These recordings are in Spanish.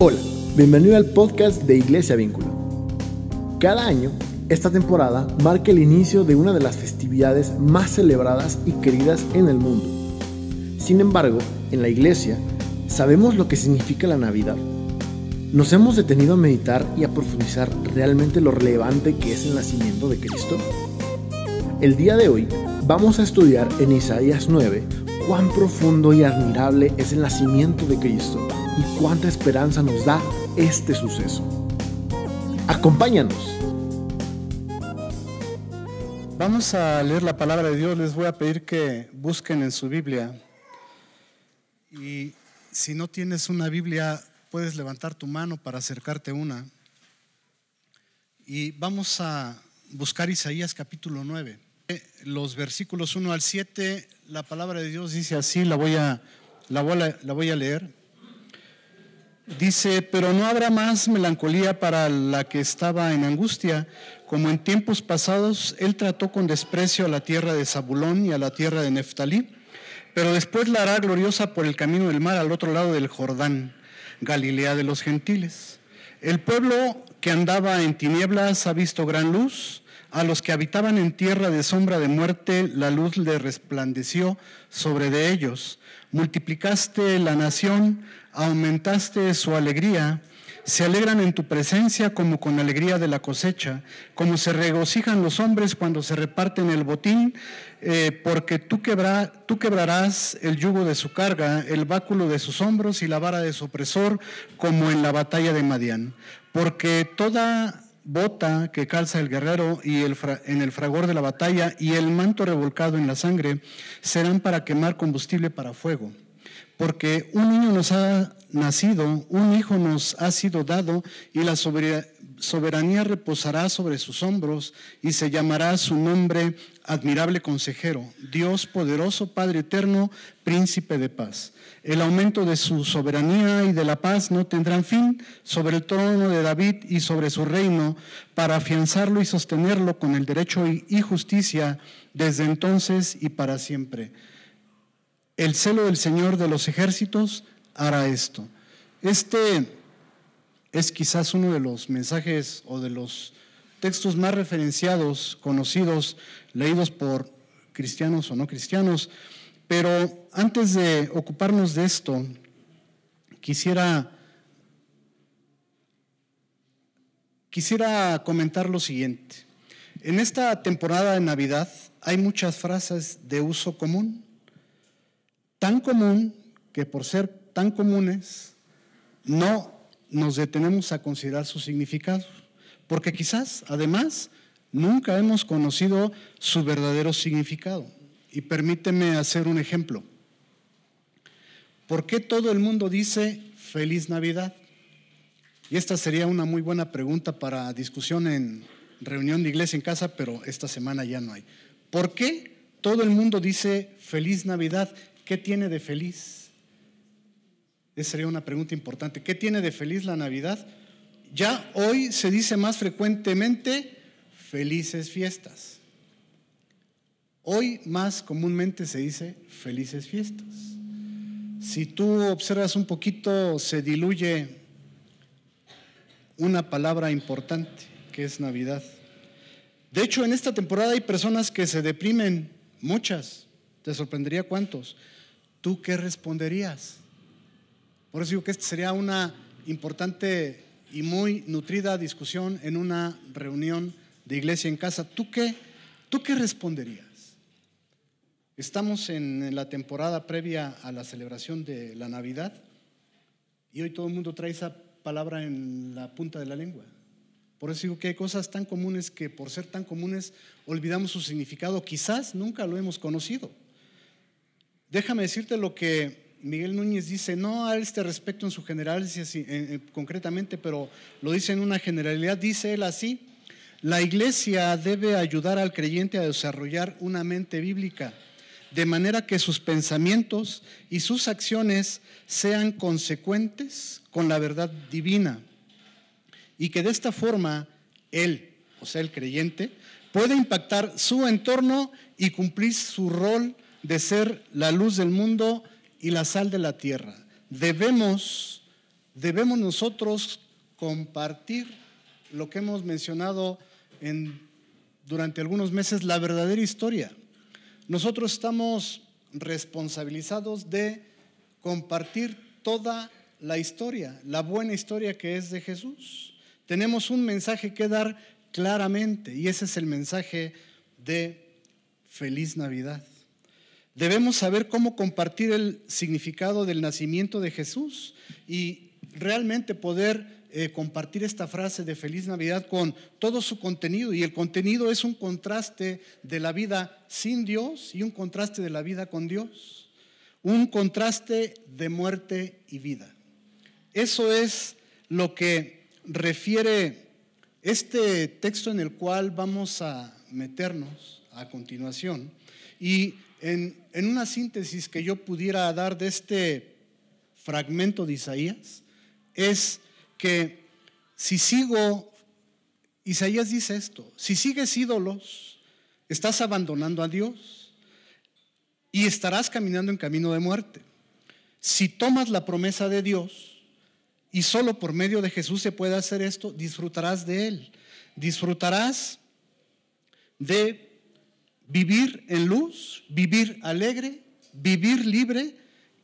Hola, bienvenido al podcast de Iglesia Vínculo. Cada año, esta temporada marca el inicio de una de las festividades más celebradas y queridas en el mundo. Sin embargo, en la iglesia, ¿sabemos lo que significa la Navidad? ¿Nos hemos detenido a meditar y a profundizar realmente lo relevante que es el nacimiento de Cristo? El día de hoy vamos a estudiar en Isaías 9 cuán profundo y admirable es el nacimiento de Cristo y cuánta esperanza nos da este suceso. Acompáñanos. Vamos a leer la palabra de Dios. Les voy a pedir que busquen en su Biblia. Y si no tienes una Biblia, puedes levantar tu mano para acercarte una. Y vamos a buscar Isaías capítulo 9. Los versículos 1 al 7, la palabra de Dios dice así, la voy a, la voy a, la voy a leer. Dice, pero no habrá más melancolía para la que estaba en angustia, como en tiempos pasados él trató con desprecio a la tierra de Zabulón y a la tierra de Neftalí, pero después la hará gloriosa por el camino del mar al otro lado del Jordán, Galilea de los gentiles. El pueblo que andaba en tinieblas ha visto gran luz, a los que habitaban en tierra de sombra de muerte, la luz le resplandeció sobre de ellos. Multiplicaste la nación, aumentaste su alegría, se alegran en tu presencia como con alegría de la cosecha, como se regocijan los hombres cuando se reparten el botín, eh, porque tú, quebrarás el yugo de su carga, el báculo de sus hombros y la vara de su opresor, como en la batalla de Madián. Porque toda bota que calza el guerrero y el en el fragor de la batalla y el manto revolcado en la sangre serán para quemar combustible para fuego porque un niño nos ha nacido, un hijo nos ha sido dado y la soberanía reposará sobre sus hombros y se llamará su nombre admirable consejero, Dios poderoso, Padre eterno, príncipe de paz. El aumento de su soberanía y de la paz no tendrán fin sobre el trono de David y sobre su reino para afianzarlo y sostenerlo con el derecho y justicia desde entonces y para siempre el celo del Señor de los ejércitos hará esto. Este es quizás uno de los mensajes o de los textos más referenciados, conocidos, leídos por cristianos o no cristianos, pero antes de ocuparnos de esto, quisiera, quisiera comentar lo siguiente. En esta temporada de Navidad hay muchas frases de uso común tan común que por ser tan comunes no nos detenemos a considerar su significado, porque quizás además nunca hemos conocido su verdadero significado. Y permíteme hacer un ejemplo. ¿Por qué todo el mundo dice feliz Navidad? Y esta sería una muy buena pregunta para discusión en reunión de iglesia en casa, pero esta semana ya no hay. ¿Por qué todo el mundo dice feliz Navidad? ¿Qué tiene de feliz? Esa sería una pregunta importante. ¿Qué tiene de feliz la Navidad? Ya hoy se dice más frecuentemente felices fiestas. Hoy más comúnmente se dice felices fiestas. Si tú observas un poquito, se diluye una palabra importante, que es Navidad. De hecho, en esta temporada hay personas que se deprimen, muchas. Te sorprendería cuántos. ¿Tú qué responderías? Por eso digo que esta sería una importante y muy nutrida discusión en una reunión de iglesia en casa. ¿Tú qué, tú qué responderías? Estamos en la temporada previa a la celebración de la Navidad y hoy todo el mundo trae esa palabra en la punta de la lengua. Por eso digo que hay cosas tan comunes que por ser tan comunes olvidamos su significado, quizás nunca lo hemos conocido. Déjame decirte lo que Miguel Núñez dice, no a este respecto en su general, concretamente, pero lo dice en una generalidad, dice él así, la iglesia debe ayudar al creyente a desarrollar una mente bíblica, de manera que sus pensamientos y sus acciones sean consecuentes con la verdad divina, y que de esta forma él, o sea, el creyente, pueda impactar su entorno y cumplir su rol de ser la luz del mundo y la sal de la tierra. Debemos debemos nosotros compartir lo que hemos mencionado en, durante algunos meses, la verdadera historia. Nosotros estamos responsabilizados de compartir toda la historia, la buena historia que es de Jesús. Tenemos un mensaje que dar claramente y ese es el mensaje de feliz Navidad. Debemos saber cómo compartir el significado del nacimiento de Jesús y realmente poder eh, compartir esta frase de feliz Navidad con todo su contenido. Y el contenido es un contraste de la vida sin Dios y un contraste de la vida con Dios. Un contraste de muerte y vida. Eso es lo que refiere este texto en el cual vamos a meternos a continuación. Y en, una síntesis que yo pudiera dar de este fragmento de Isaías, es que si sigo, Isaías dice esto, si sigues ídolos, estás abandonando a Dios y estarás caminando en camino de muerte. Si tomas la promesa de Dios, y solo por medio de Jesús se puede hacer esto, disfrutarás de Él. Disfrutarás de vivir en luz, vivir alegre, vivir libre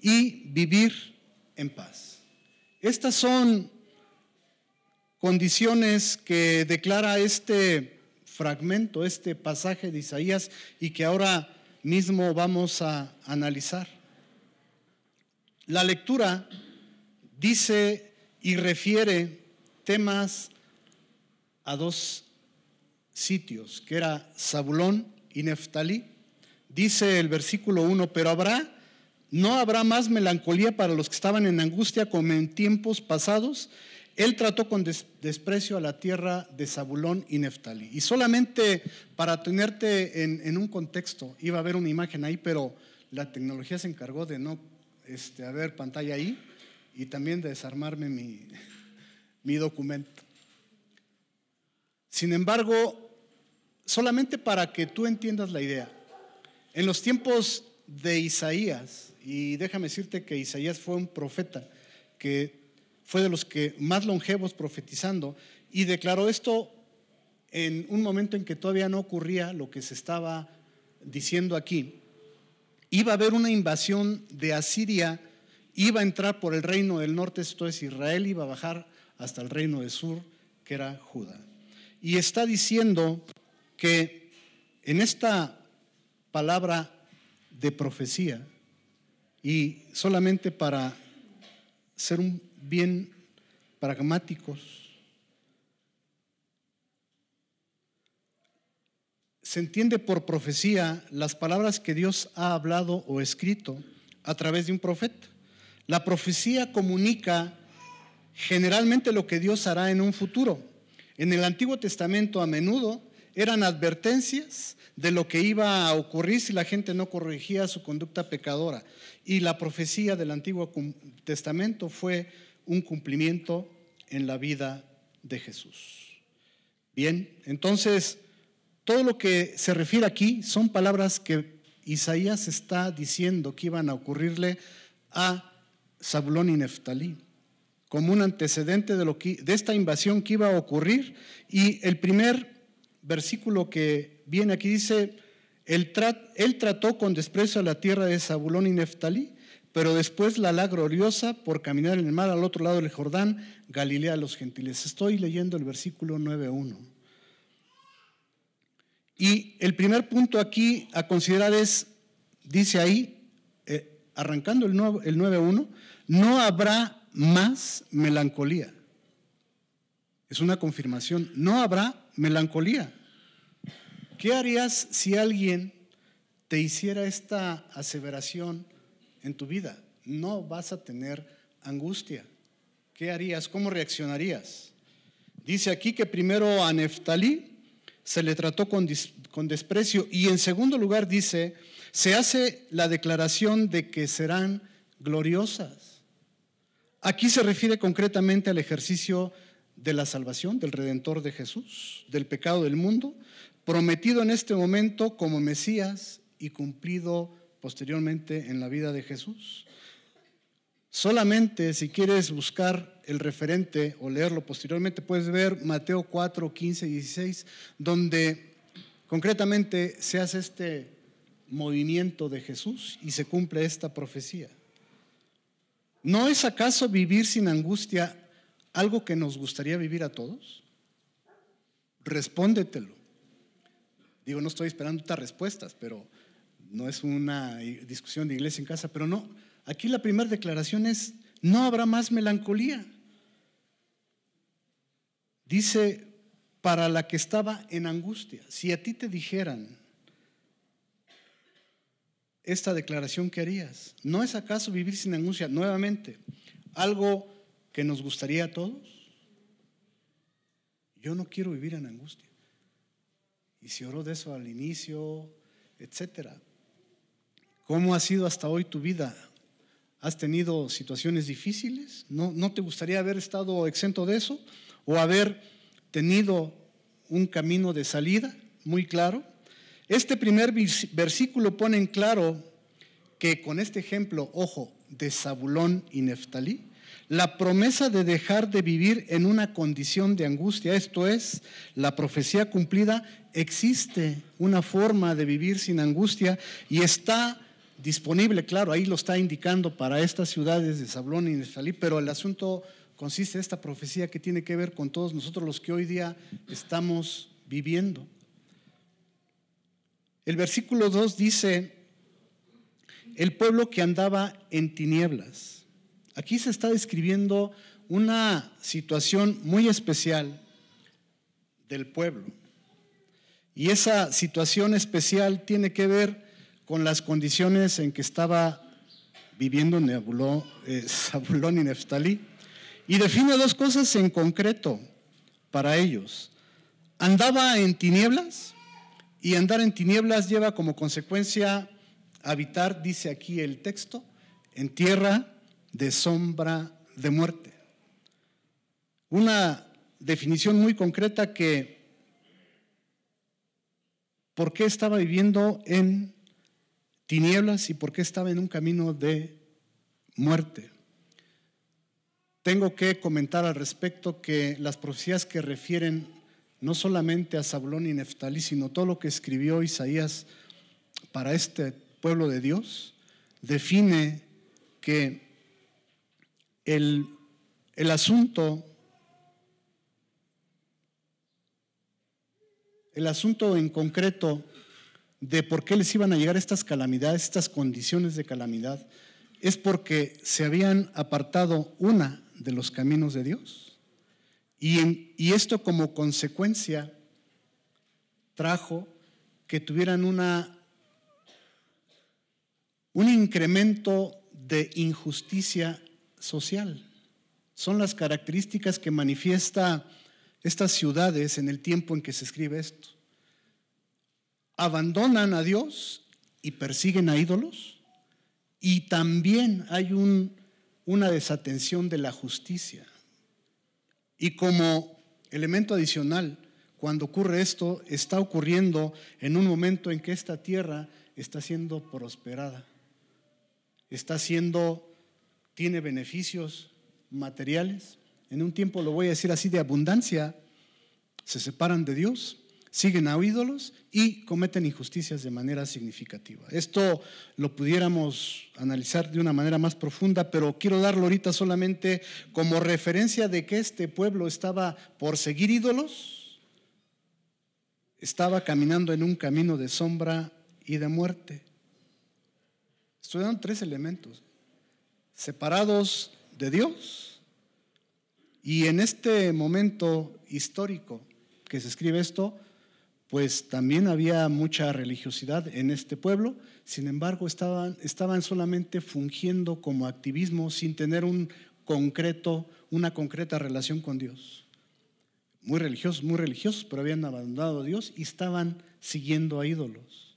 y vivir en paz. Estas son condiciones que declara este fragmento, este pasaje de Isaías y que ahora mismo vamos a analizar. La lectura dice y refiere temas a dos sitios, que era Zabulón y Neftalí. Dice el versículo 1, pero habrá, no habrá más melancolía para los que estaban en angustia como en tiempos pasados. Él trató con desprecio a la tierra de Zabulón y Neftalí. Y solamente para tenerte en, un contexto, iba a haber una imagen ahí, pero la tecnología se encargó de no este, haber pantalla ahí y también de desarmarme mi, mi documento. Sin embargo, solamente para que tú entiendas la idea, en los tiempos de Isaías, y déjame decirte que Isaías fue un profeta que fue de los que más longevos profetizando y declaró esto en un momento en que todavía no ocurría lo que se estaba diciendo aquí. Iba a haber una invasión de Asiria iba a entrar por el reino del norte, esto es Israel, iba a bajar hasta el reino del sur, que era Judá. Y está diciendo que en esta palabra de profecía, y solamente para ser un bien pragmáticos, se entiende por profecía las palabras que Dios ha hablado o escrito a través de un profeta. La profecía comunica generalmente lo que Dios hará en un futuro. En el Antiguo Testamento a menudo eran advertencias de lo que iba a ocurrir si la gente no corregía su conducta pecadora. Y la profecía del Antiguo Testamento fue un cumplimiento en la vida de Jesús. Bien, entonces todo lo que se refiere aquí son palabras que Isaías está diciendo que iban a ocurrirle a Zabulón y Neftalí, como un antecedente de, lo de esta invasión que iba a ocurrir. Y el primer versículo que viene aquí dice, él, trató con desprecio a la tierra de Zabulón y Neftalí, pero después la la gloriosa por caminar en el mar al otro lado del Jordán, Galilea a los gentiles. Estoy leyendo el versículo 9.1. Y el primer punto aquí a considerar es, dice ahí, eh, arrancando el, el 9.1, no habrá más melancolía. Es una confirmación, no habrá melancolía. ¿Qué harías si alguien te hiciera esta aseveración en tu vida? No vas a tener angustia. ¿Qué harías? ¿Cómo reaccionarías? Dice aquí que primero a Neftalí se le trató con, con desprecio y en segundo lugar dice, se hace la declaración de que serán gloriosas. Aquí se refiere concretamente al ejercicio de la salvación del Redentor de Jesús, del pecado del mundo, prometido en este momento como Mesías y cumplido posteriormente en la vida de Jesús. Solamente si quieres buscar el referente o leerlo posteriormente, puedes ver Mateo 4, 15 y 16, donde concretamente se hace este movimiento de Jesús y se cumple esta profecía. ¿No es acaso vivir sin angustia algo que nos gustaría vivir a todos? Respóndetelo. Digo, no estoy esperando estas respuestas, pero no es una discusión de iglesia en casa, pero no. Aquí la primera declaración es, no habrá más melancolía. Dice, para la que estaba en angustia. Si a ti te dijeran esta declaración, ¿qué harías? ¿No es acaso vivir sin angustia? Nuevamente, algo que nos gustaría a todos. Yo no quiero vivir en angustia. Y se oró de eso al inicio, etcétera. ¿Cómo ha sido hasta hoy tu vida? ¿Has tenido situaciones difíciles? ¿No, ¿No te gustaría haber estado exento de eso? ¿O haber tenido un camino de salida muy claro? Este primer versículo pone en claro que con este ejemplo, ojo, de Zabulón y Neftalí, la promesa de dejar de vivir en una condición de angustia, esto es, la profecía cumplida, existe una forma de vivir sin angustia y está disponible, claro, ahí lo está indicando para estas ciudades de Sablón y Neftalí, pero el asunto consiste en esta profecía que tiene que ver con todos nosotros los que hoy día estamos viviendo. El versículo 2 dice, el pueblo que andaba en tinieblas. Aquí se está describiendo una situación muy especial del pueblo. Y esa situación especial tiene que ver con las condiciones en que estaba viviendo Nebuló, eh, y Neftalí. Y define dos cosas en concreto para ellos. Andaba en tinieblas y andar en tinieblas lleva como consecuencia habitar, dice aquí el texto, en tierra de sombra de muerte. Una definición muy concreta que, ¿por qué estaba viviendo en tinieblas y por qué estaba en un camino de muerte. Tengo que comentar al respecto que las profecías que refieren no solamente a Zabulón y Neftalí, sino todo lo que escribió Isaías para este pueblo de Dios, define que el, el asunto, el asunto en concreto de por qué les iban a llegar estas calamidades, estas condiciones de calamidad, es porque se habían apartado una de los caminos de Dios. Y, y esto como consecuencia trajo que tuvieran una, un incremento de injusticia social. Son las características que manifiesta estas ciudades en el tiempo en que se escribe esto abandonan a Dios y persiguen a ídolos. Y también hay una desatención de la justicia. Y como elemento adicional, cuando ocurre esto, está ocurriendo en un momento en que esta tierra está siendo prosperada, está siendo, tiene beneficios materiales. En un tiempo, lo voy a decir así, de abundancia, se separan de Dios siguen a ídolos y cometen injusticias de manera significativa. Esto lo pudiéramos analizar de una manera más profunda, pero quiero darlo ahorita solamente como referencia de que este pueblo estaba por seguir ídolos, estaba caminando en un camino de sombra y de muerte. Estudiaron tres elementos, separados de Dios, y en este momento histórico que se escribe esto, pues también había mucha religiosidad en este pueblo, sin embargo estaban, estaban solamente fungiendo como activismo sin tener un concreto, una concreta relación con Dios. Muy religiosos, muy religiosos, pero habían abandonado a Dios y estaban siguiendo a ídolos.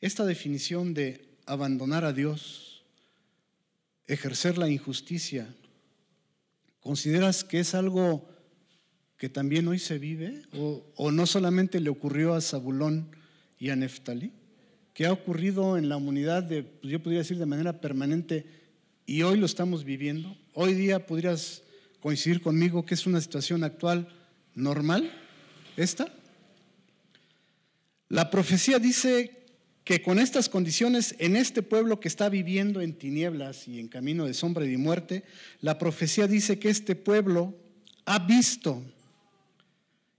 Esta definición de abandonar a Dios, ejercer la injusticia, ¿consideras que es algo que también hoy se vive? ¿O, no solamente le ocurrió a Zabulón y a Neftalí? ¿Qué ha ocurrido en la humanidad, de, pues yo podría decir de manera permanente, y hoy lo estamos viviendo? Hoy día podrías coincidir conmigo que es una situación actual normal, esta. La profecía dice que con estas condiciones, en este pueblo que está viviendo en tinieblas y en camino de sombra y de muerte, la profecía dice que este pueblo ha visto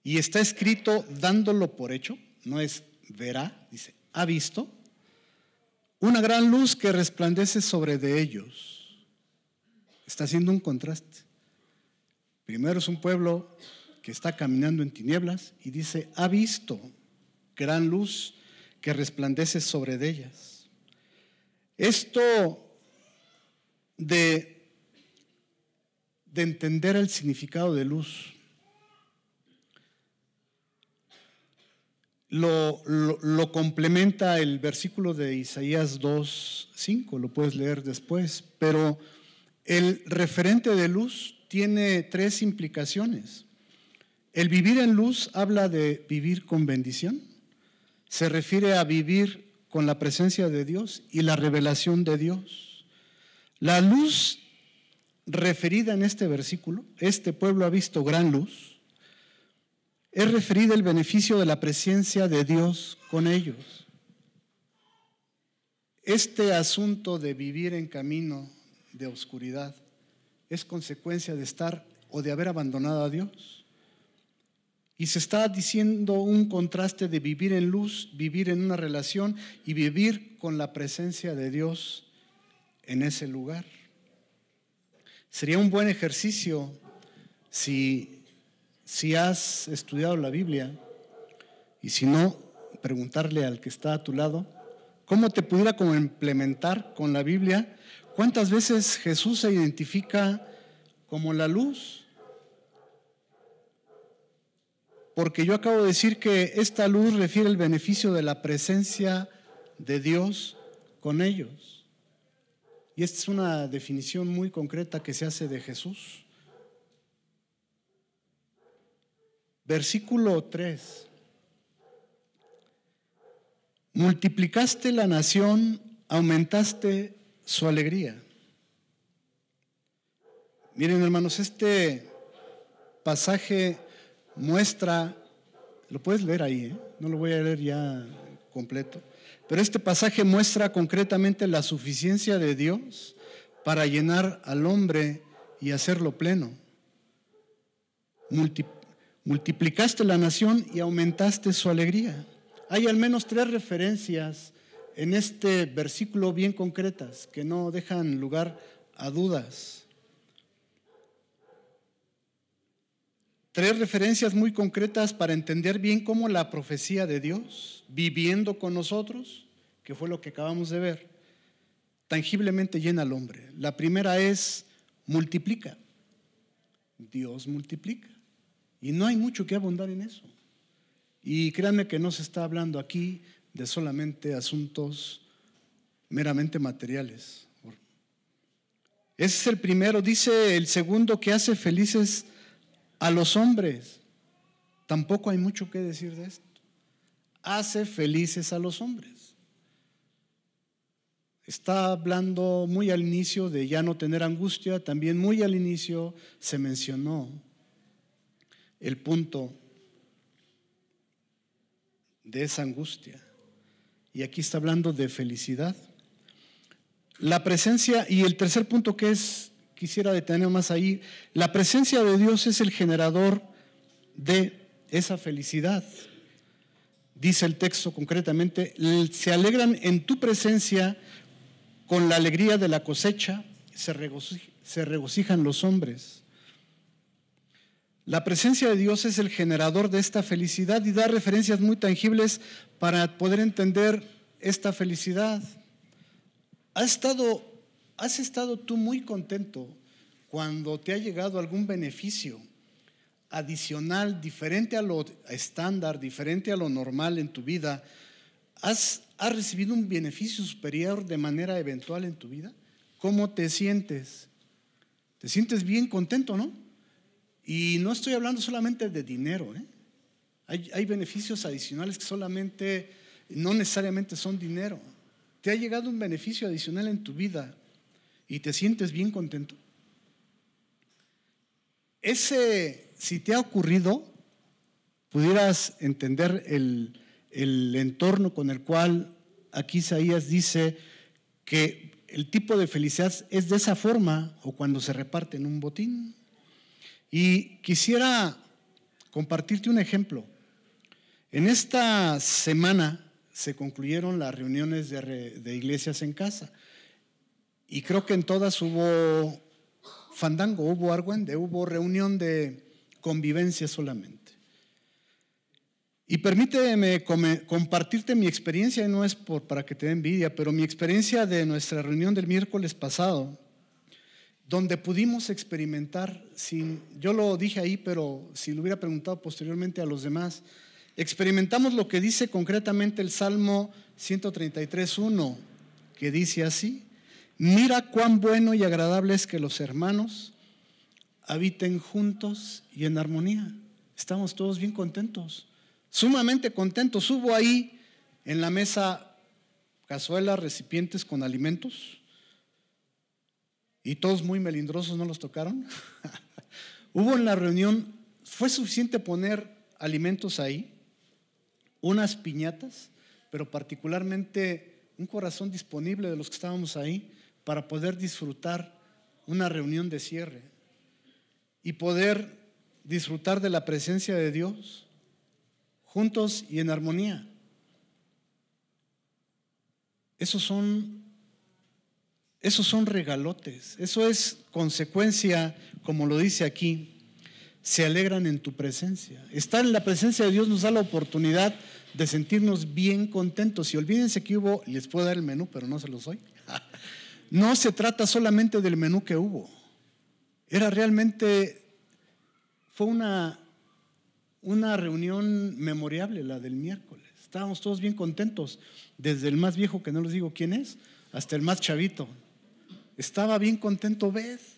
y está escrito dándolo por hecho, no es verá, dice, ha visto una gran luz que resplandece sobre de ellos. Está haciendo un contraste. Primero es un pueblo que está caminando en tinieblas y dice, ha visto gran luz que resplandece sobre ellas. Esto de, de entender el significado de luz lo, lo, complementa el versículo de Isaías 2.5, lo puedes leer después, pero el referente de luz tiene tres implicaciones. El vivir en luz habla de vivir con bendición, se refiere a vivir con la presencia de Dios y la revelación de Dios. La luz referida en este versículo, este pueblo ha visto gran luz, es referida el beneficio de la presencia de Dios con ellos. Este asunto de vivir en camino de oscuridad es consecuencia de estar o de haber abandonado a Dios. Y se está diciendo un contraste de vivir en luz, vivir en una relación y vivir con la presencia de Dios en ese lugar. Sería un buen ejercicio si, si has estudiado la Biblia y si no, preguntarle al que está a tu lado, ¿cómo te pudiera complementar con la Biblia? ¿Cuántas veces Jesús se identifica como la luz? Porque yo acabo de decir que esta luz refiere el beneficio de la presencia de Dios con ellos. Y esta es una definición muy concreta que se hace de Jesús. Versículo 3. Multiplicaste la nación, aumentaste su alegría. Miren hermanos, este pasaje muestra, lo puedes leer ahí, ¿eh? no lo voy a leer ya completo, pero este pasaje muestra concretamente la suficiencia de Dios para llenar al hombre y hacerlo pleno. multiplicaste la nación y aumentaste su alegría. Hay al menos tres referencias en este versículo bien concretas que no dejan lugar a dudas. Tres referencias muy concretas para entender bien cómo la profecía de Dios, viviendo con nosotros, que fue lo que acabamos de ver, tangiblemente llena al hombre. La primera es multiplica. Dios multiplica. Y no hay mucho que abundar en eso. Y créanme que no se está hablando aquí de solamente asuntos meramente materiales. Ese es el primero. Dice el segundo que hace felices a los hombres, tampoco hay mucho que decir de esto. Hace felices a los hombres. Está hablando muy al inicio de ya no tener angustia, también muy al inicio se mencionó el punto de esa angustia. Y aquí está hablando de felicidad. La presencia, y el tercer punto que es quisiera detener más ahí. La presencia de Dios es el generador de esa felicidad. Dice el texto concretamente, se alegran en tu presencia con la alegría de la cosecha, se, se regocijan los hombres. La presencia de Dios es el generador de esta felicidad y da referencias muy tangibles para poder entender esta felicidad. ¿Has estado ¿Has estado tú muy contento cuando te ha llegado algún beneficio adicional, diferente a lo estándar, diferente a lo normal en tu vida? ¿Has, ¿Has recibido un beneficio superior de manera eventual en tu vida? ¿Cómo te sientes? ¿Te sientes bien contento, no? Y no estoy hablando solamente de dinero, ¿eh? hay, hay beneficios adicionales que solamente, no necesariamente son dinero. ¿Te ha llegado un beneficio adicional en tu vida? Y te sientes bien contento. ese, si te ha ocurrido, pudieras entender el, el entorno con el cual aquí Isaías dice que el tipo de felicidad es de esa forma o cuando se reparte en un botín. Y quisiera compartirte un ejemplo. En esta semana se concluyeron las reuniones de, iglesias en casa y creo que en todas hubo fandango, hubo argüende, hubo reunión de convivencia solamente. Y permíteme compartirte mi experiencia, no es por, para que te dé envidia, pero mi experiencia de nuestra reunión del miércoles pasado, donde pudimos experimentar, sin, yo lo dije ahí, pero si lo hubiera preguntado posteriormente a los demás, experimentamos lo que dice concretamente el Salmo 133.1, que dice así, mira cuán bueno y agradable es que los hermanos habiten juntos y en armonía. Estamos todos bien contentos sumamente contentos. Hubo ahí en la mesa cazuelas, recipientes con alimentos. Y todos muy melindrosos no los tocaron. Hubo en la reunión, fue suficiente poner alimentos ahí, unas piñatas, pero particularmente un corazón disponible de los que estábamos ahí para poder disfrutar una reunión de cierre y poder disfrutar de la presencia de Dios juntos y en armonía. Esos son, esos son regalotes, eso es consecuencia, como lo dice aquí, se alegran en tu presencia. Estar en la presencia de Dios nos da la oportunidad de sentirnos bien contentos. Y olvídense que hubo, les puedo dar el menú, pero no se los doy. No se trata solamente del menú que hubo. Era realmente, fue una una reunión memorable, la del miércoles. Estábamos todos bien contentos, desde el más viejo, que no les digo quién es, hasta el más chavito. Estaba bien contento, ¿ves?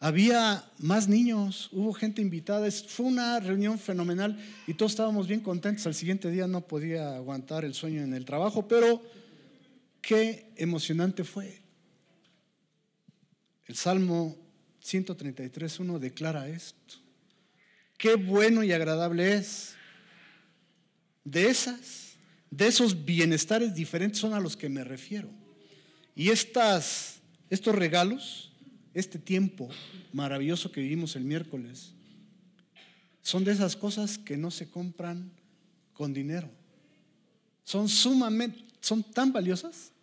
Había más niños, hubo gente invitada, fue una reunión fenomenal y todos estábamos bien contentos. Al siguiente día no podía aguantar el sueño en el trabajo, pero qué emocionante fue. El Salmo 133.1 declara esto. Qué bueno y agradable es. De esas, de esos bienestares diferentes son a los que me refiero. Y estas, estos regalos, este tiempo maravilloso que vivimos el miércoles, son de esas cosas que no se compran con dinero. Son sumamente, son tan valiosas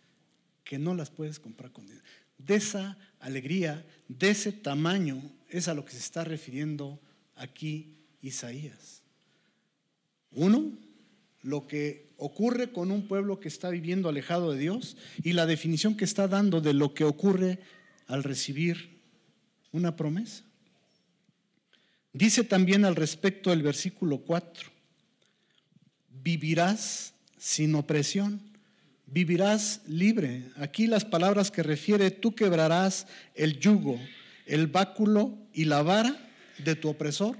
que no las puedes comprar con dinero. De esa alegría, de ese tamaño, es a lo que se está refiriendo aquí Isaías. Uno, lo que ocurre con un pueblo que está viviendo alejado de Dios y la definición que está dando de lo que ocurre al recibir una promesa. Dice también al respecto el versículo 4, vivirás sin opresión, vivirás libre. Aquí las palabras que refiere, tú quebrarás el yugo, el báculo y la vara de tu opresor.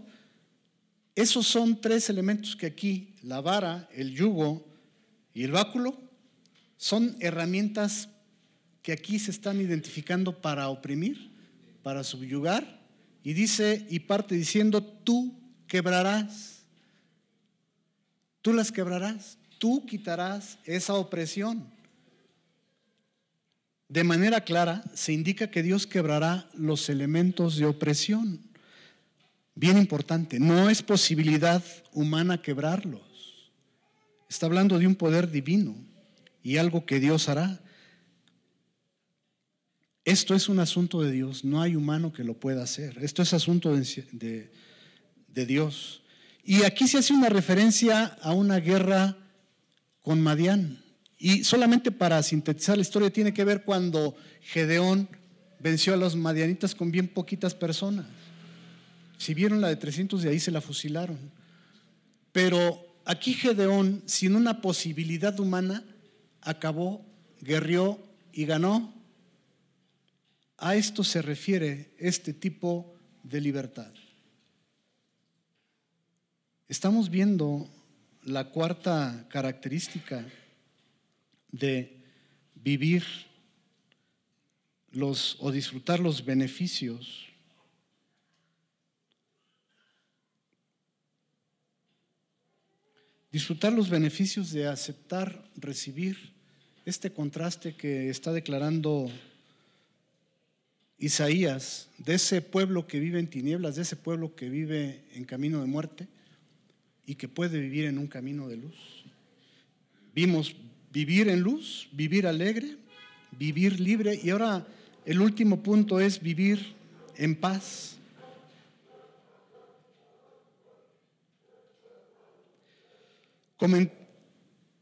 Esos son tres elementos que aquí, la vara, el yugo y el báculo, son herramientas que aquí se están identificando para oprimir, para subyugar. Y dice, y parte diciendo, tú quebrarás. Tú las quebrarás. Tú quitarás esa opresión. De manera clara se indica que Dios quebrará los elementos de opresión. Bien importante, no es posibilidad humana quebrarlos. Está hablando de un poder divino y algo que Dios hará. Esto es un asunto de Dios, no hay humano que lo pueda hacer. Esto es asunto de, de Dios. Y aquí se hace una referencia a una guerra con Madián. Y solamente para sintetizar la historia tiene que ver cuando Gedeón venció a los madianitas con bien poquitas personas. Si vieron la de 300, de ahí se la fusilaron. Pero aquí Gedeón, sin una posibilidad humana, acabó, guerrió y ganó. A esto se refiere este tipo de libertad. Estamos viendo la cuarta característica de vivir los o disfrutar los beneficios disfrutar los beneficios de aceptar recibir este contraste que está declarando Isaías de ese pueblo que vive en tinieblas, de ese pueblo que vive en camino de muerte y que puede vivir en un camino de luz. Vimos vivir en luz, vivir alegre, vivir libre y ahora el último punto es vivir en paz.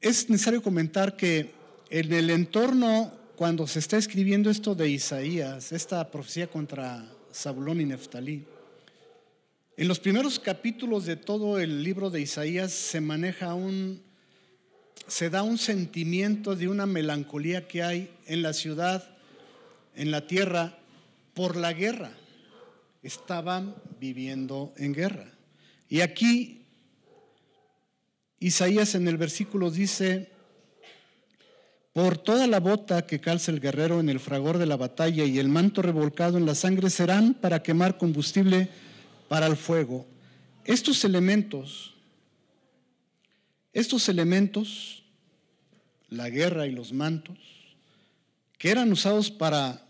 Es necesario comentar que en el entorno cuando se está escribiendo esto de Isaías, esta profecía contra Zabulón y Neftalí, en los primeros capítulos de todo el libro de Isaías se maneja un, se da un sentimiento de una melancolía que hay en la ciudad, en la tierra, por la guerra. Estaban viviendo en guerra. Y aquí Isaías en el versículo dice, por toda la bota que calza el guerrero en el fragor de la batalla y el manto revolcado en la sangre serán para quemar combustible para el fuego. Estos elementos, estos elementos, la guerra y los mantos, que eran usados para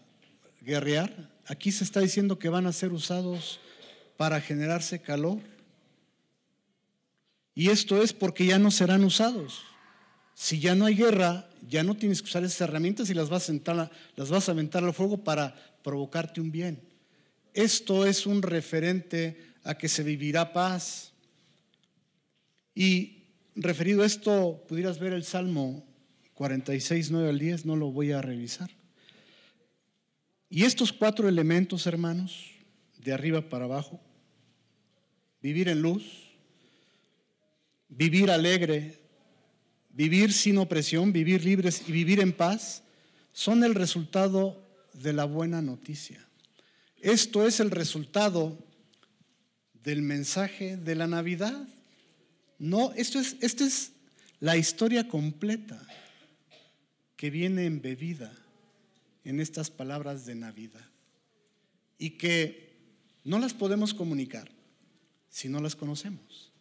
guerrear, aquí se está diciendo que van a ser usados para generarse calor. Y esto es porque ya no serán usados. Si ya no hay guerra, ya no tienes que usar esas herramientas y las vas a, aventar, las vas a aventar al fuego para provocarte un bien. Esto es un referente a que se vivirá paz. Y referido a esto, pudieras ver el Salmo 46, 9 al 10, no lo voy a revisar. Y estos cuatro elementos, hermanos, de arriba para abajo, vivir en luz, vivir alegre, vivir sin opresión, vivir libres y vivir en paz, son el resultado de la buena noticia. Esto es el resultado del mensaje de la Navidad. No, esto es, esta es la historia completa que viene embebida en estas palabras de Navidad y que no las podemos comunicar si no las conocemos.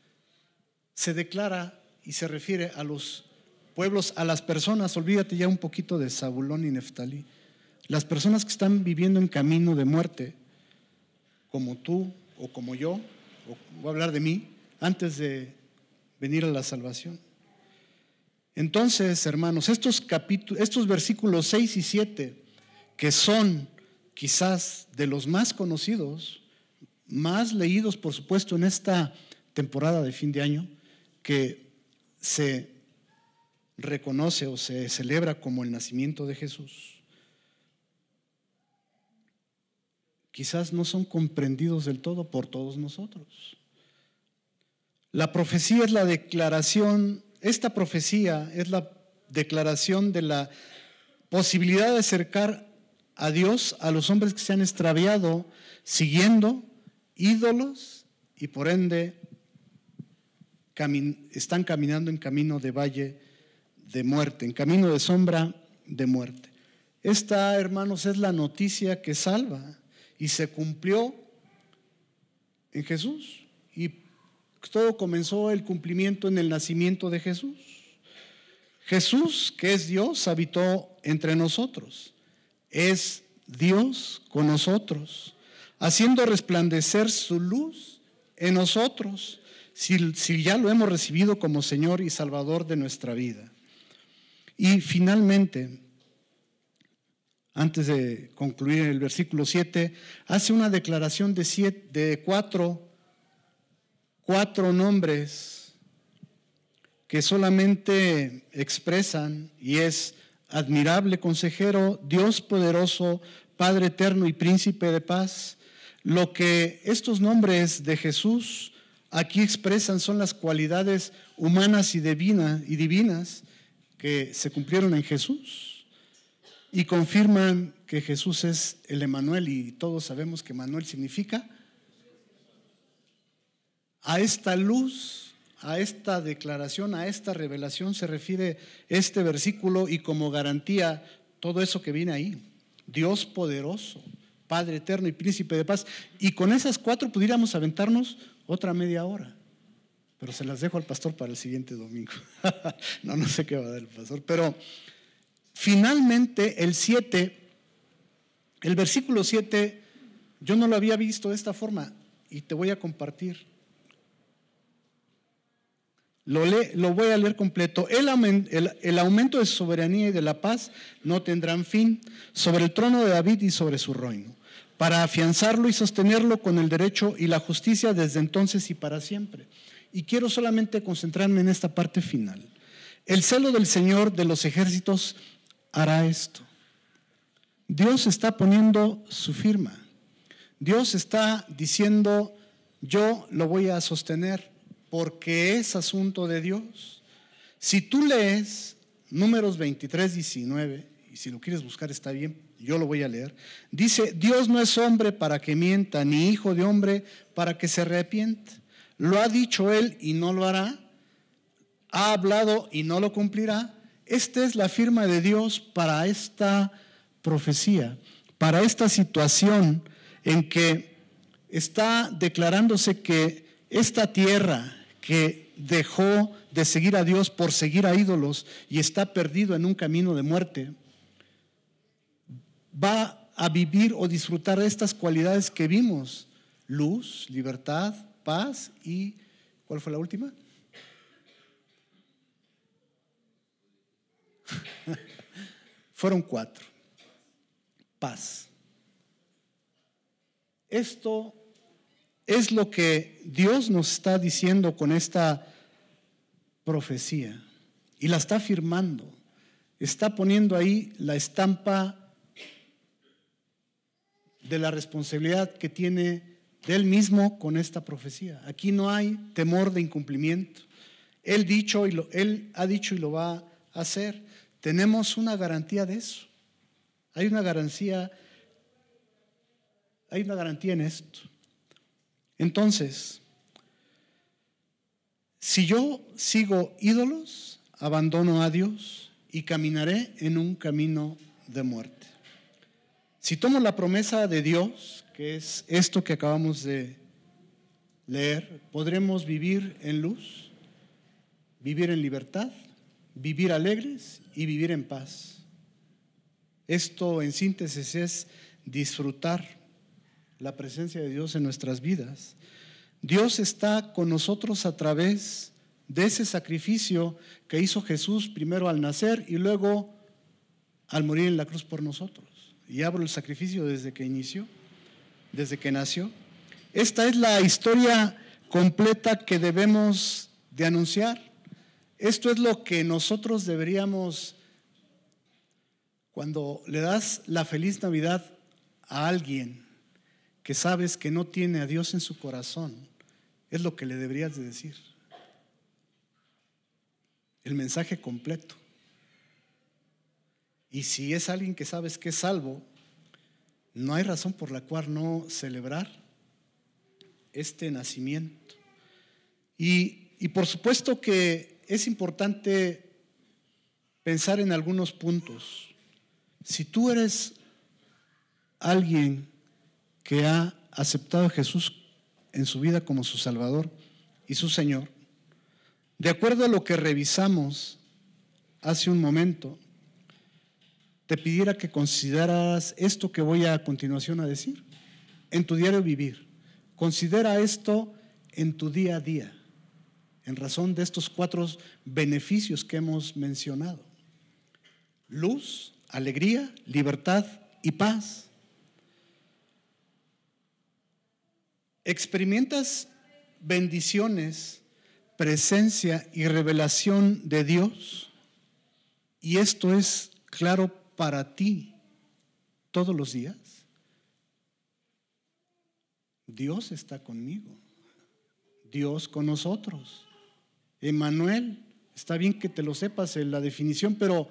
Se declara y se refiere a los pueblos, a las personas, olvídate ya un poquito de Zabulón y Neftalí, las personas que están viviendo en camino de muerte, como tú o como yo, o voy a hablar de mí, antes de venir a la salvación. Entonces, hermanos, estos capítulos, estos versículos 6 y 7, que son quizás de los más conocidos, más leídos, por supuesto, en esta temporada de fin de año, que se reconoce o se celebra como el nacimiento de Jesús, quizás no son comprendidos del todo por todos nosotros. La profecía es la declaración, esta profecía es la declaración de la posibilidad de acercar a Dios a los hombres que se han extraviado siguiendo ídolos y por ende están caminando en camino de valle de muerte, en camino de sombra de muerte. Esta, hermanos, es la noticia que salva y se cumplió en Jesús. Y todo comenzó el cumplimiento en el nacimiento de Jesús. Jesús, que es Dios, habitó entre nosotros. Es Dios con nosotros, haciendo resplandecer su luz en nosotros si, ya lo hemos recibido como Señor y Salvador de nuestra vida. Y finalmente, antes de concluir el versículo 7, hace una declaración de, de cuatro, cuatro nombres que solamente expresan y es admirable consejero, Dios poderoso, Padre eterno y príncipe de paz. Lo que estos nombres de Jesús aquí expresan son las cualidades humanas y, y divinas que se cumplieron en Jesús y confirman que Jesús es el Emanuel y todos sabemos que Emanuel significa a esta luz, a esta declaración, a esta revelación se refiere este versículo y como garantía todo eso que viene ahí. Dios poderoso, Padre eterno y príncipe de paz. Y con esas cuatro pudiéramos aventarnos otra media hora. pero se las dejo al pastor para el siguiente domingo. no, no sé qué va a dar el pastor, pero finalmente el 7, el versículo 7, yo no lo había visto de esta forma y te voy a compartir. Lo, lo voy a leer completo. El, el aumento de soberanía y de la paz no tendrán fin sobre el trono de David y sobre su reino, para afianzarlo y sostenerlo con el derecho y la justicia desde entonces y para siempre. Y quiero solamente concentrarme en esta parte final. El celo del Señor de los ejércitos hará esto. Dios está poniendo su firma. Dios está diciendo, yo lo voy a sostener porque es asunto de Dios. Si tú lees números 23, 19, y si lo quieres buscar está bien, yo lo voy a leer, dice, Dios no es hombre para que mienta, ni hijo de hombre para que se arrepienta. Lo ha dicho él y no lo hará, ha hablado y no lo cumplirá. Esta es la firma de Dios para esta profecía, para esta situación en que está declarándose que esta tierra que dejó de seguir a Dios por seguir a ídolos y está perdido en un camino de muerte, va a vivir o disfrutar de estas cualidades que vimos, luz, libertad, paz y, ¿cuál fue la última? Fueron cuatro. Paz. Esto es lo que Dios nos está diciendo con esta profecía y la está firmando. Está poniendo ahí la estampa de la responsabilidad que tiene él mismo con esta profecía. Aquí no hay temor de incumplimiento. Él, dicho y lo, él ha dicho y lo va a hacer. Tenemos una garantía de eso. Hay una garantía, hay una garantía en esto. Entonces, si yo sigo ídolos, abandono a Dios y caminaré en un camino de muerte. Si tomo la promesa de Dios, que es esto que acabamos de leer, podremos vivir en luz, vivir en libertad, vivir alegres y vivir en paz. Esto en síntesis es disfrutar la presencia de Dios en nuestras vidas. Dios está con nosotros a través de ese sacrificio que hizo Jesús primero al nacer y luego al morir en la cruz por nosotros. Y abro el sacrificio desde que inició, desde que nació. Esta es la historia completa que debemos de anunciar. Esto es lo que nosotros deberíamos, cuando le das la feliz Navidad a alguien, que sabes que no tiene a Dios en su corazón, es lo que le deberías de decir. El mensaje completo. Y si es alguien que sabes que es salvo, no hay razón por la cual no celebrar este nacimiento. Y, y por supuesto que es importante pensar en algunos puntos. Si tú eres alguien que ha aceptado a Jesús en su vida como su Salvador y su Señor, de acuerdo a lo que revisamos hace un momento, te pidiera que consideraras esto que voy a continuación a decir en tu diario vivir. Considera esto en tu día a día, en razón de estos cuatro beneficios que hemos mencionado. Luz, alegría, libertad y paz. experimentas bendiciones, presencia y revelación de Dios, y esto es claro para ti todos los días, Dios está conmigo, Dios con nosotros. Emanuel, está bien que te lo sepas en la definición, pero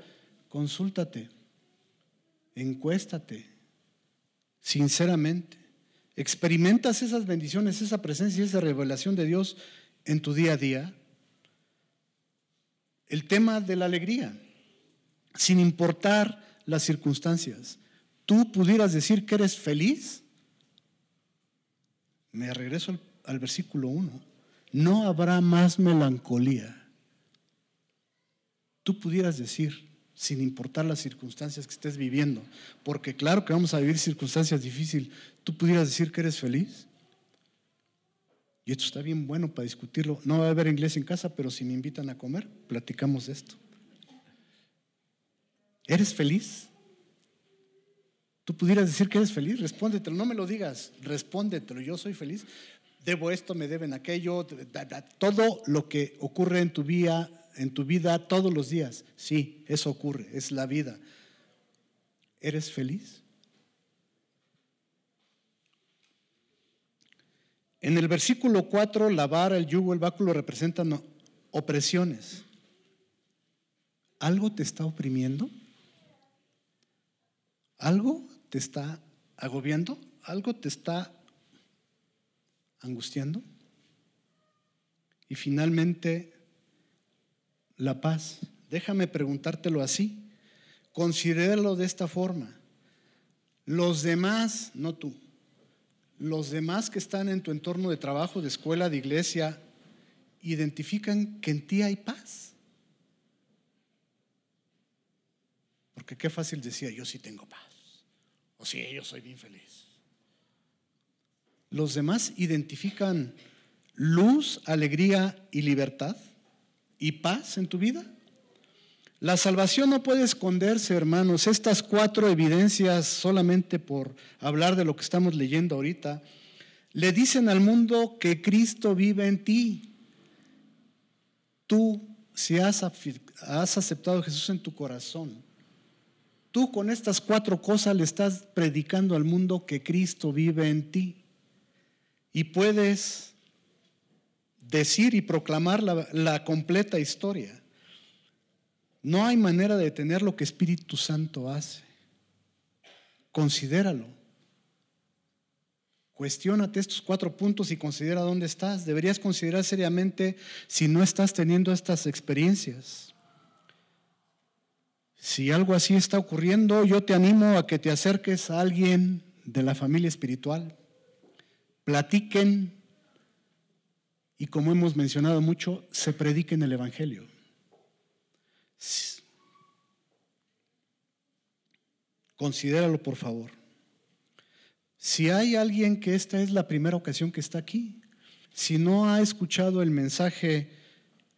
consúltate, encuéstate, sinceramente. ¿Experimentas esas bendiciones, esa presencia y esa revelación de Dios en tu día a día? El tema de la alegría, sin importar las circunstancias. ¿Tú pudieras decir que eres feliz? Me regreso al, versículo 1. No habrá más melancolía. Tú pudieras decir, sin importar las circunstancias que estés viviendo, porque claro que vamos a vivir circunstancias difíciles, tú pudieras decir que eres feliz. Y esto está bien bueno para discutirlo. No va a haber inglés en casa, pero si me invitan a comer, platicamos de esto. ¿Eres feliz? Tú pudieras decir que eres feliz, respóndetelo, no me lo digas, respóndetelo, yo soy feliz, debo esto, me deben aquello, todo lo que ocurre en tu vida, en tu vida todos los días, sí, eso ocurre, es la vida. ¿Eres feliz? En el versículo 4, la vara, el yugo, el báculo representan opresiones. ¿Algo te está oprimiendo? ¿Algo te está agobiando? ¿Algo te está angustiando? Y finalmente, la paz. Déjame preguntártelo así. Considéralo de esta forma. Los demás, no tú, los demás que están en tu entorno de trabajo, de escuela, de iglesia, identifican que en ti hay paz. Porque qué fácil decía, yo sí tengo paz. O sí, yo soy bien feliz. Los demás identifican luz, alegría y libertad y paz en tu vida. La salvación no puede esconderse, hermanos. Estas cuatro evidencias, solamente por hablar de lo que estamos leyendo ahorita, le dicen al mundo que Cristo vive en ti. Tú, si has, aceptado a Jesús en tu corazón, tú con estas cuatro cosas le estás predicando al mundo que Cristo vive en ti. Y puedes decir y proclamar la completa historia. No hay manera de detener lo que Espíritu Santo hace. Considéralo. Cuestiónate estos cuatro puntos y considera dónde estás. Deberías considerar seriamente si no estás teniendo estas experiencias. Si algo así está ocurriendo, yo te animo a que te acerques a alguien de la familia espiritual. Platiquen y como hemos mencionado mucho, se prediquen el Evangelio. Considéralo, por favor. Si hay alguien que esta es la primera ocasión que está aquí, si no ha escuchado el mensaje,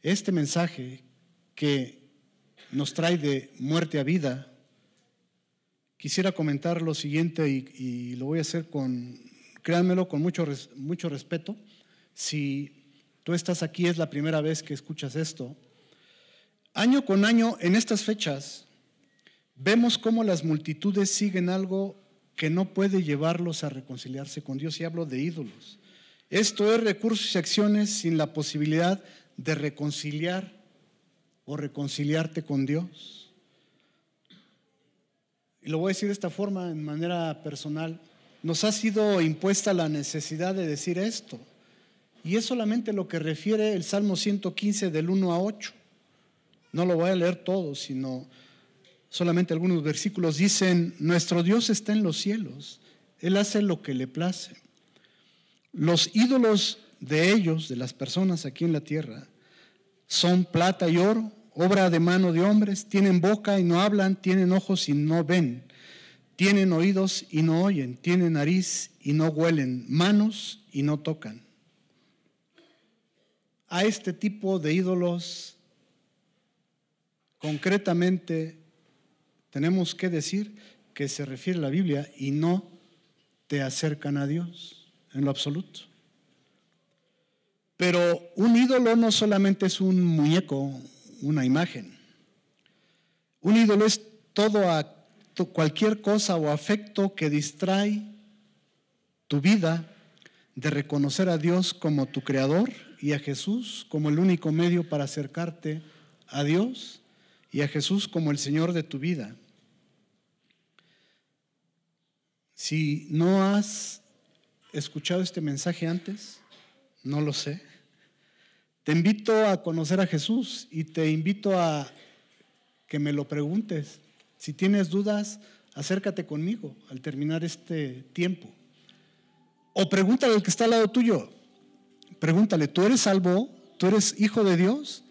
este mensaje que nos trae de muerte a vida, quisiera comentar lo siguiente y, lo voy a hacer con, créanmelo, con mucho, mucho respeto. Si tú estás aquí, es la primera vez que escuchas esto, Año con año, en estas fechas, vemos cómo las multitudes siguen algo que no puede llevarlos a reconciliarse con Dios, y hablo de ídolos. Esto es recursos y acciones sin la posibilidad de reconciliar o reconciliarte con Dios. Y lo voy a decir de esta forma, en manera personal. Nos ha sido impuesta la necesidad de decir esto. Y es solamente lo que refiere el Salmo 115 del 1 a 8. No lo voy a leer todo, sino solamente algunos versículos. Dicen, nuestro Dios está en los cielos, Él hace lo que le place. Los ídolos de ellos, de las personas aquí en la tierra, son plata y oro, obra de mano de hombres, tienen boca y no hablan, tienen ojos y no ven, tienen oídos y no oyen, tienen nariz y no huelen, manos y no tocan. A este tipo de ídolos Concretamente, tenemos que decir que se refiere la Biblia y no te acercan a Dios en lo absoluto. Pero un ídolo no solamente es un muñeco, una imagen. Un ídolo es todo cualquier cosa o afecto que distrae tu vida de reconocer a Dios como tu creador y a Jesús como el único medio para acercarte a Dios y a Jesús como el Señor de tu vida. Si no has escuchado este mensaje antes, no lo sé. Te invito a conocer a Jesús y te invito a que me lo preguntes. Si tienes dudas, acércate conmigo al terminar este tiempo. O pregúntale al que está al lado tuyo, Pregúntale, ¿tú eres salvo? ¿Tú eres hijo de Dios?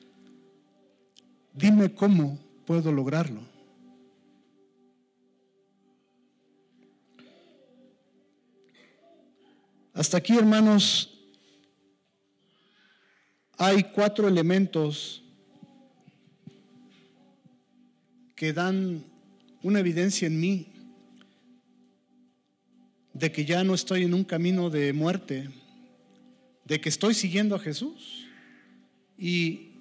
Dime cómo puedo lograrlo. Hasta aquí, hermanos, hay cuatro elementos que dan una evidencia en mí de que ya no estoy en un camino de muerte, de que estoy siguiendo a Jesús. Y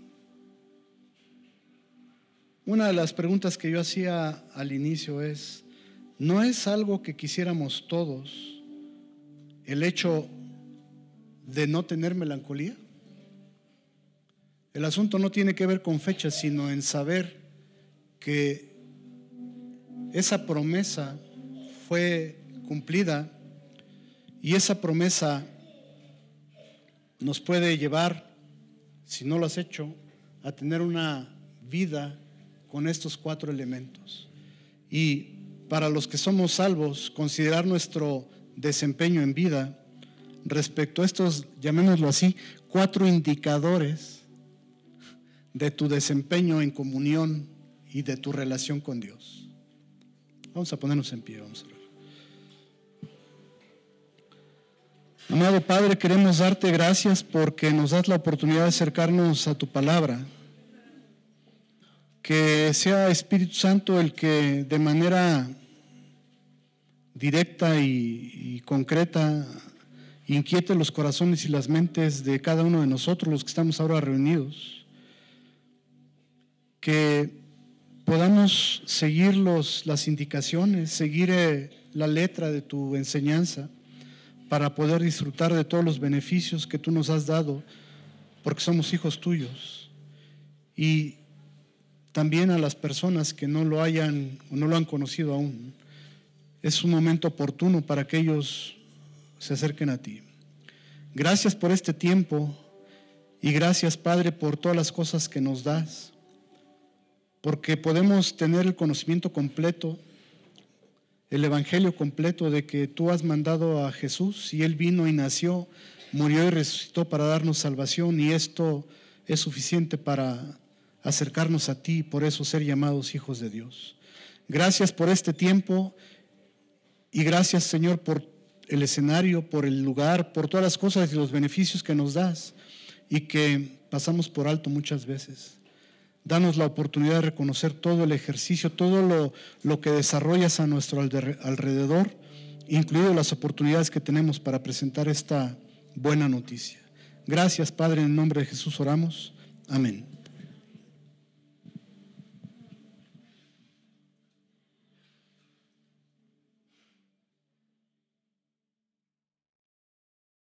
una de las preguntas que yo hacía al inicio es, ¿no es algo que quisiéramos todos el hecho de no tener melancolía? El asunto no tiene que ver con fechas, sino en saber que esa promesa fue cumplida y esa promesa nos puede llevar, si no lo has hecho, a tener una vida con estos cuatro elementos. Y para los que somos salvos, considerar nuestro desempeño en vida respecto a estos, llamémoslo así, cuatro indicadores de tu desempeño en comunión y de tu relación con Dios. Vamos a ponernos en pie, vamos a. Amado Padre, queremos darte gracias porque nos das la oportunidad de acercarnos a tu palabra. Que sea Espíritu Santo el que de manera directa y, y, concreta inquiete los corazones y las mentes de cada uno de nosotros, los que estamos ahora reunidos que podamos seguir las indicaciones, seguir eh, la letra de tu enseñanza para poder disfrutar de todos los beneficios que tú nos has dado, porque somos hijos tuyos. Y también a las personas que no lo hayan o no lo han conocido aún, es un momento oportuno para que ellos se acerquen a ti. Gracias por este tiempo y gracias Padre por todas las cosas que nos das porque podemos tener el conocimiento completo, el Evangelio completo de que tú has mandado a Jesús y Él vino y nació, murió y resucitó para darnos salvación y esto es suficiente para acercarnos a ti y por eso ser llamados hijos de Dios. Gracias por este tiempo y gracias Señor por el escenario, por el lugar, por todas las cosas y los beneficios que nos das y que pasamos por alto muchas veces. Danos la oportunidad de reconocer todo el ejercicio, todo lo, que desarrollas a nuestro alrededor, incluido las oportunidades que tenemos para presentar esta buena noticia. Gracias, Padre, en el nombre de Jesús oramos. Amén.